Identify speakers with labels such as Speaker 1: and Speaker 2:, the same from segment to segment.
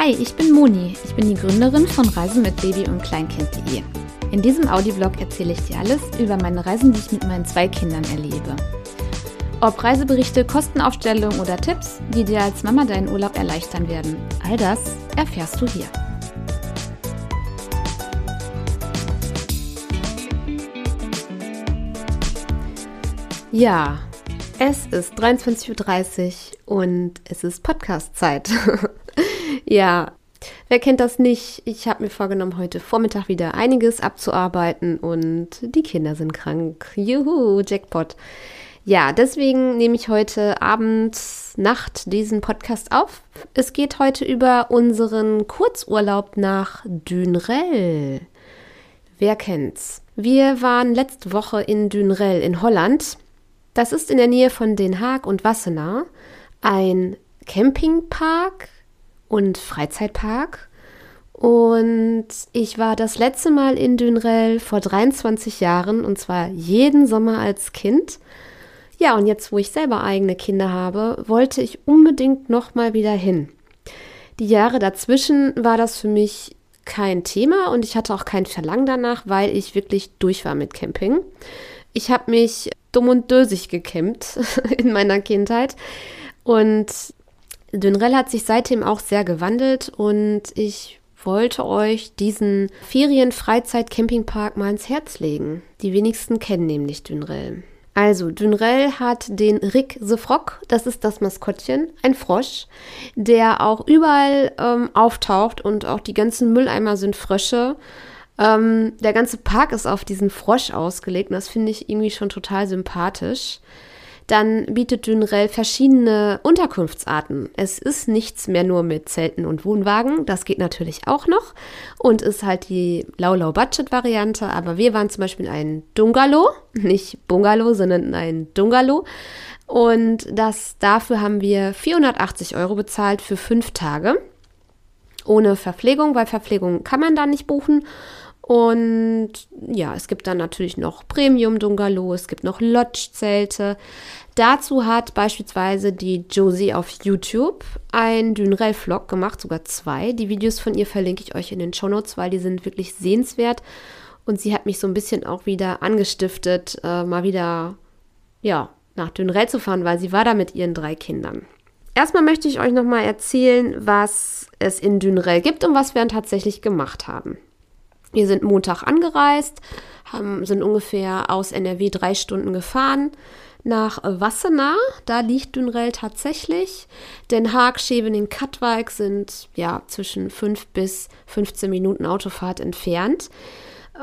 Speaker 1: Hi, ich bin Moni. Ich bin die Gründerin von Reisen mit Baby und Kleinkind.de. In diesem Audioblog erzähle ich dir alles über meine Reisen, die ich mit meinen zwei Kindern erlebe. Ob Reiseberichte, Kostenaufstellungen oder Tipps, die dir als Mama deinen Urlaub erleichtern werden, all das erfährst du hier. Ja, es ist 23.30 Uhr und es ist Podcast-Zeit. ja, wer kennt das nicht? Ich habe mir vorgenommen, heute Vormittag wieder einiges abzuarbeiten und die Kinder sind krank. Juhu, Jackpot. Ja, deswegen nehme ich heute Abend, Nacht diesen Podcast auf. Es geht heute über unseren Kurzurlaub nach Dünrell. Wer kennt's? Wir waren letzte Woche in Dünrell in Holland das ist in der Nähe von Den Haag und Wassenaar ein Campingpark und Freizeitpark. Und ich war das letzte Mal in Dünrell vor 23 Jahren und zwar jeden Sommer als Kind. Ja, und jetzt, wo ich selber eigene Kinder habe, wollte ich unbedingt noch mal wieder hin. Die Jahre dazwischen war das für mich kein Thema und ich hatte auch kein Verlangen danach, weil ich wirklich durch war mit Camping. Ich habe mich dumm und dösig gekämmt in meiner Kindheit. Und Dünrell hat sich seitdem auch sehr gewandelt und ich wollte euch diesen Ferien-Freizeit-Campingpark mal ins Herz legen. Die wenigsten kennen nämlich Dünrell. Also, Dünrell hat den Rick the Frog, das ist das Maskottchen, ein Frosch, der auch überall ähm, auftaucht und auch die ganzen Mülleimer sind Frösche. Ähm, der ganze Park ist auf diesen Frosch ausgelegt und das finde ich irgendwie schon total sympathisch. Dann bietet Dünrell verschiedene Unterkunftsarten. Es ist nichts mehr nur mit Zelten und Wohnwagen. Das geht natürlich auch noch und ist halt die Low-Low-Budget-Variante. Aber wir waren zum Beispiel in einem Dungalow, nicht Bungalow, sondern ein Dungalow. Und das, dafür haben wir 480 Euro bezahlt für fünf Tage. Ohne Verpflegung, weil Verpflegung kann man da nicht buchen. Und ja, es gibt dann natürlich noch Premium-Dungalow, es gibt noch Lodge-Zelte. Dazu hat beispielsweise die Josie auf YouTube ein Dünrell-Vlog gemacht, sogar zwei. Die Videos von ihr verlinke ich euch in den Show Notes, weil die sind wirklich sehenswert. Und sie hat mich so ein bisschen auch wieder angestiftet, äh, mal wieder, ja, nach Dünrell zu fahren, weil sie war da mit ihren drei Kindern. Erstmal möchte ich euch nochmal erzählen, was es in Dünrell gibt und was wir dann tatsächlich gemacht haben. Wir sind Montag angereist, haben, sind ungefähr aus NRW drei Stunden gefahren nach Wassenaar. Da liegt Dünrell tatsächlich. Den Haag, Schevening, Katwijk sind ja zwischen 5 bis 15 Minuten Autofahrt entfernt.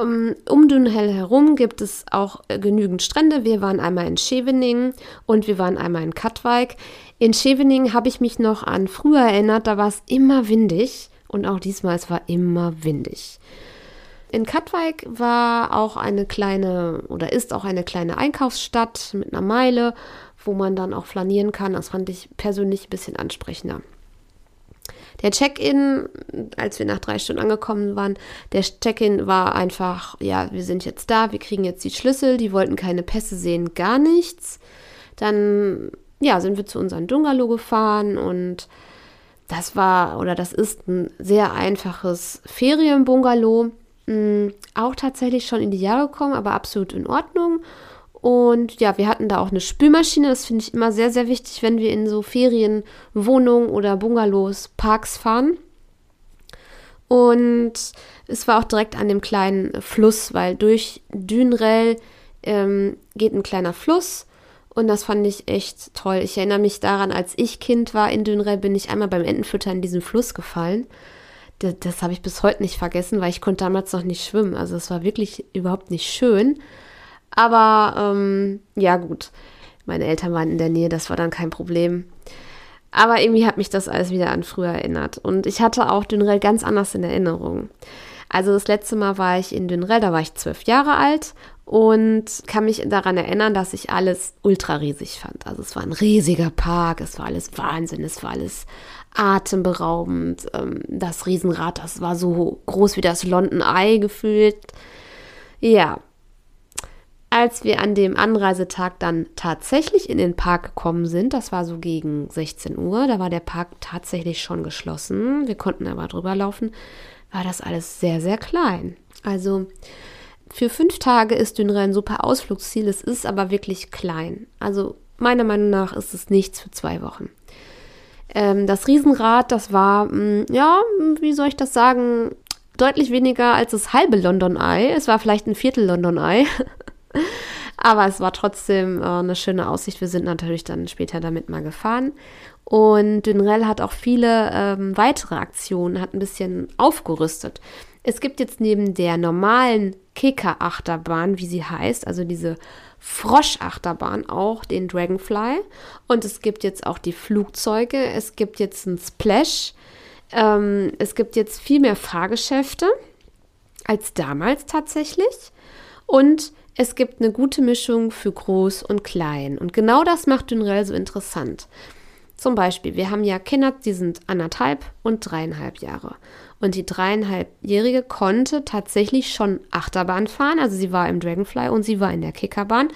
Speaker 1: Ähm, um Dünrell herum gibt es auch genügend Strände. Wir waren einmal in Scheveningen und wir waren einmal in Katwijk. In Scheveningen habe ich mich noch an früher erinnert, da war es immer windig und auch diesmal es war immer windig. In Katwijk war auch eine kleine oder ist auch eine kleine Einkaufsstadt mit einer Meile, wo man dann auch flanieren kann. Das fand ich persönlich ein bisschen ansprechender. Der Check-in, als wir nach drei Stunden angekommen waren, der Check-in war einfach, ja, wir sind jetzt da, wir kriegen jetzt die Schlüssel, die wollten keine Pässe sehen, gar nichts. Dann, ja, sind wir zu unserem Dungalow gefahren und das war oder das ist ein sehr einfaches Ferienbungalow mh, auch tatsächlich schon in die Jahre gekommen, aber absolut in Ordnung. Und ja, wir hatten da auch eine Spülmaschine. Das finde ich immer sehr, sehr wichtig, wenn wir in so Ferienwohnungen oder Bungalows, Parks fahren. Und es war auch direkt an dem kleinen Fluss, weil durch Dünrell ähm, geht ein kleiner Fluss. Und das fand ich echt toll. Ich erinnere mich daran, als ich Kind war in Dünrell, bin ich einmal beim Entenfüttern in diesen Fluss gefallen das, das habe ich bis heute nicht vergessen, weil ich konnte damals noch nicht schwimmen. Also es war wirklich überhaupt nicht schön. Aber ähm, ja gut, meine Eltern waren in der Nähe, das war dann kein Problem. Aber irgendwie hat mich das alles wieder an früher erinnert. Und ich hatte auch Dünrell ganz anders in Erinnerung. Also das letzte Mal war ich in Dünrell, da war ich zwölf Jahre alt und kann mich daran erinnern, dass ich alles ultra riesig fand. Also es war ein riesiger Park, es war alles Wahnsinn, es war alles atemberaubend. Ähm, das Riesenrad, das war so groß wie das London Eye gefühlt. Ja. Als wir an dem Anreisetag dann tatsächlich in den Park gekommen sind, das war so gegen 16 Uhr, da war der Park tatsächlich schon geschlossen, wir konnten aber drüber laufen, war das alles sehr, sehr klein. Also für fünf Tage ist Dünre ein super Ausflugsziel, es ist aber wirklich klein. Also meiner Meinung nach ist es nichts für zwei Wochen. Ähm, das Riesenrad, das war, mh, mm, ja, wie soll ich das sagen, deutlich weniger als das halbe London Eye. Es war vielleicht ein Viertel London Eye. Aber es war trotzdem äh, eine schöne Aussicht. Wir sind natürlich dann später damit mal gefahren. Und Dünrell hat auch viele ähm, weitere Aktionen, hat ein bisschen aufgerüstet. Es gibt jetzt neben der normalen Kicker-Achterbahn, wie sie heißt, also diese Frosch-Achterbahn, auch den Dragonfly. Und es gibt jetzt auch die Flugzeuge. Es gibt jetzt ein Splash. Ähm, es gibt jetzt viel mehr Fahrgeschäfte als damals tatsächlich. Und es gibt eine gute Mischung für groß und klein. Und genau das macht Dünrell so interessant. Zum Beispiel, wir haben ja Kinder, die sind anderthalb und dreieinhalb Jahre. Und die dreieinhalbjährige konnte tatsächlich schon Achterbahn fahren. Also sie war im Dragonfly und sie war in der Kickerbahn.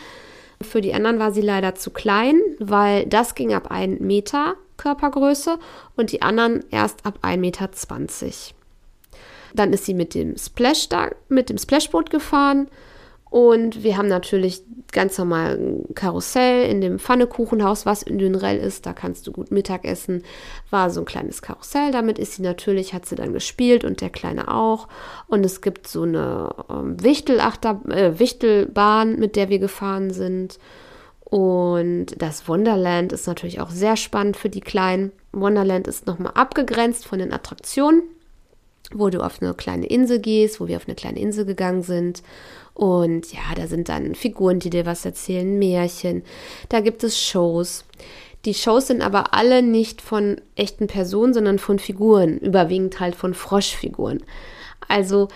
Speaker 1: Für die anderen war sie leider zu klein, weil das ging ab 1 Meter Körpergröße und die anderen erst ab 1,20 Meter. Dann ist sie mit dem Splash da, mit dem Splashboot gefahren und wir haben natürlich ganz normal ein Karussell in dem Pfannekuchenhaus, was in Dünrell ist. Da kannst du gut Mittag essen. War so ein kleines Karussell. Damit ist sie natürlich, hat sie dann gespielt und der Kleine auch. Und es gibt so eine ähm, Wichtelachter, äh, Wichtelbahn, mit der wir gefahren sind. Und das Wonderland ist natürlich auch sehr spannend für die Kleinen. Wonderland ist nochmal abgegrenzt von den Attraktionen, wo du auf eine kleine Insel gehst, wo wir auf eine kleine Insel gegangen sind. Und ja, da sind dann Figuren, die dir was erzählen, Märchen. Da gibt es Shows. Die Shows sind aber alle nicht von echten Personen, sondern von Figuren, überwiegend halt von Froschfiguren. Also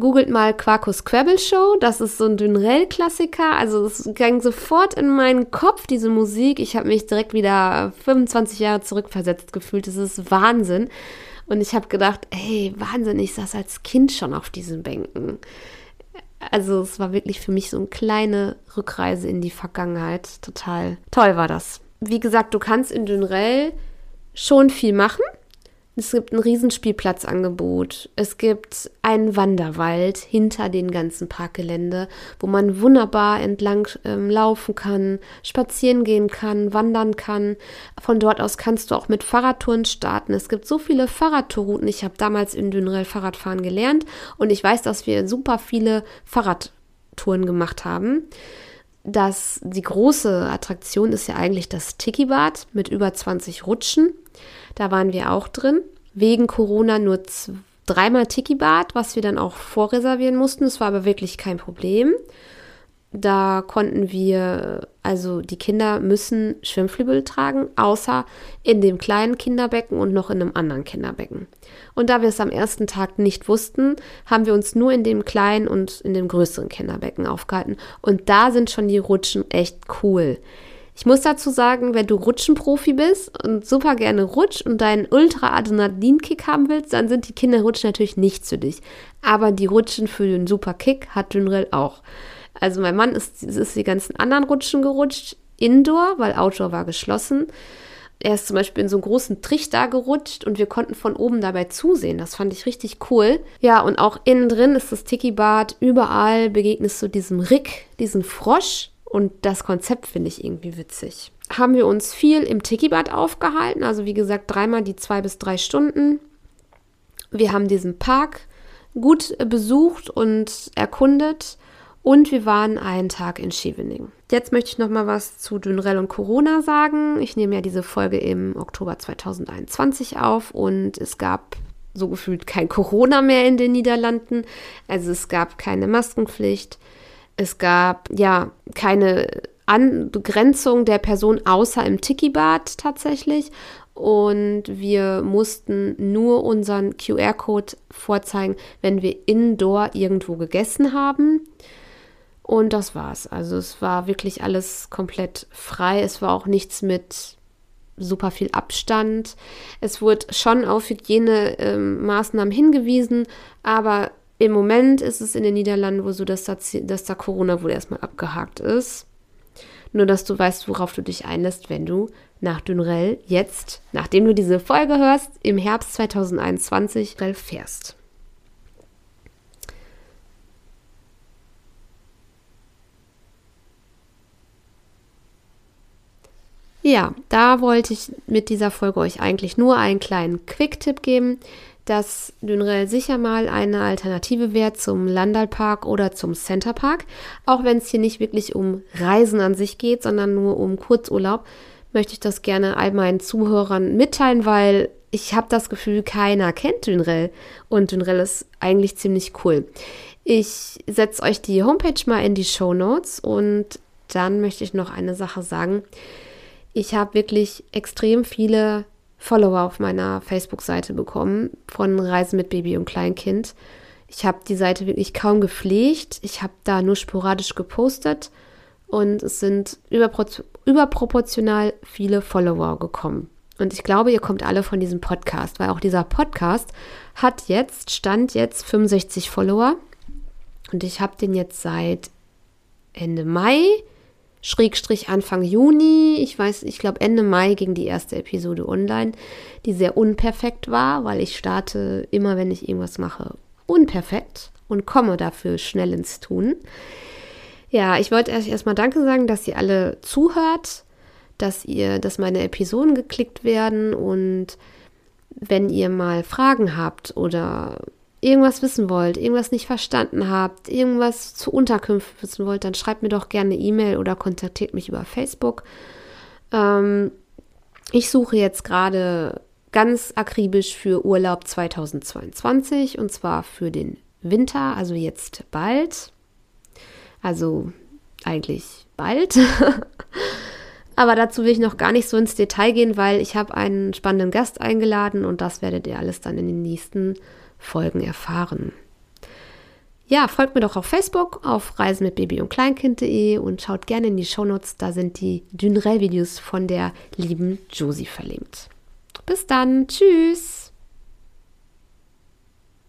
Speaker 1: googelt mal Quarkus Quabble Show, das ist so ein Dünrell-Klassiker. Also es ging sofort in meinen Kopf, diese Musik. Ich habe mich direkt wieder 25 Jahre zurückversetzt gefühlt. Das ist Wahnsinn. Und ich habe gedacht, hey, Wahnsinn, ich saß als Kind schon auf diesen Bänken. Also es war wirklich für mich so eine kleine Rückreise in die Vergangenheit. Total toll war das. Wie gesagt, du kannst in Dünrell schon viel machen. Es gibt ein Riesenspielplatzangebot. Es gibt einen Wanderwald hinter den ganzen Parkgelände, wo man wunderbar entlang ähm, laufen kann, spazieren gehen kann, wandern kann. Von dort aus kannst du auch mit Fahrradtouren starten. Es gibt so viele Fahrradtourrouten. Ich habe damals in Dünrell Fahrradfahren gelernt und ich weiß, dass wir super viele Fahrradtouren gemacht haben. Das, die große Attraktion ist ja eigentlich das Tiki-Bad mit über 20 Rutschen. Da waren wir auch drin. Wegen Corona nur dreimal Tiki-Bad, was wir dann auch vorreservieren mussten. Es war aber wirklich kein Problem. Da konnten wir, also die Kinder müssen Schwimmflügel tragen, außer in dem kleinen Kinderbecken und noch in einem anderen Kinderbecken. Und da wir es am ersten Tag nicht wussten, haben wir uns nur in dem kleinen und in dem größeren Kinderbecken aufgehalten. Und da sind schon die Rutschen echt cool. Ich muss dazu sagen, wenn du Rutschenprofi bist und super gerne rutscht und deinen Ultra-Adrenalin-Kick haben willst, dann sind die Kinderrutschen natürlich nichts für dich. Aber die Rutschen für den super Kick hat Dünrell auch. Also mein Mann ist, ist die ganzen anderen Rutschen gerutscht, indoor, weil Outdoor war geschlossen. Er ist zum Beispiel in so einen großen Trichter gerutscht und wir konnten von oben dabei zusehen. Das fand ich richtig cool. Ja, und auch innen drin ist das Tiki-Bad. Überall begegnest du diesem Rick, diesem Frosch, und das Konzept finde ich irgendwie witzig. Haben wir uns viel im Tiki-Bad aufgehalten, also wie gesagt, dreimal die zwei bis drei Stunden. Wir haben diesen Park gut besucht und erkundet und wir waren einen Tag in Scheveningen. Jetzt möchte ich noch mal was zu Dünrell und Corona sagen. Ich nehme ja diese Folge im Oktober 2021 auf und es gab so gefühlt kein Corona mehr in den Niederlanden. Also es gab keine Maskenpflicht. Es gab ja keine Begrenzung der Person außer im Tiki-Bad tatsächlich. Und wir mussten nur unseren QR-Code vorzeigen, wenn wir indoor irgendwo gegessen haben. Und das war's. Also es war wirklich alles komplett frei. Es war auch nichts mit super viel Abstand. Es wurde schon auf Hygienemaßnahmen hingewiesen, aber Im Moment ist es in den Niederlanden wohl so, dass da, dass da Corona wohl erstmal abgehakt ist. Nur, dass du weißt, worauf du dich einlässt, wenn du nach Dünrell jetzt, nachdem du diese Folge hörst, im Herbst 2021 fährst. Ja, da wollte ich mit dieser Folge euch eigentlich nur einen kleinen Quick-Tipp geben, dass Dünrell sicher mal eine Alternative wäre zum Landalpark oder zum Centerpark. Auch wenn es hier nicht wirklich um Reisen an sich geht, sondern nur um Kurzurlaub, möchte ich das gerne all meinen Zuhörern mitteilen, weil ich habe das Gefühl, keiner kennt Dünrell und Dünrell ist eigentlich ziemlich cool. Ich setze euch die Homepage mal in die Show Notes und dann möchte ich noch eine Sache sagen. Ich habe wirklich extrem viele Follower auf meiner Facebook-Seite bekommen von Reisen mit Baby und Kleinkind. Ich habe die Seite wirklich kaum gepflegt. Ich habe da nur sporadisch gepostet und es sind überpro überproportional viele Follower gekommen. Und ich glaube, ihr kommt alle von diesem Podcast, weil auch dieser Podcast hat jetzt, stand jetzt 65 Follower. Und ich habe den jetzt seit Ende Mai Schrägstrich Anfang Juni. Ich weiß, ich glaube Ende Mai ging die erste Episode online, die sehr unperfekt war, weil ich starte immer, wenn ich irgendwas mache, unperfekt und komme dafür schnell ins Tun. Ja, ich wollte euch erstmal Danke sagen, dass ihr alle zuhört, dass ihr, dass meine Episoden geklickt werden und wenn ihr mal Fragen habt oder irgendwas wissen wollt, irgendwas nicht verstanden habt, irgendwas zu Unterkünften wissen wollt, dann schreibt mir doch gerne E-Mail oder kontaktiert mich über Facebook. Ähm, ich suche jetzt gerade ganz akribisch für Urlaub 2022 und zwar für den Winter, also jetzt bald. Also eigentlich bald. Aber dazu will ich noch gar nicht so ins Detail gehen, weil ich habe einen spannenden Gast eingeladen und das werdet ihr alles dann in den nächsten Folgen erfahren. Ja, folgt mir doch auf Facebook auf Reisen mit Baby und Kleinkind.de und schaut gerne in die Shownotes, da sind die Dünrell-Videos von der lieben Josie verlinkt. Bis dann, tschüss!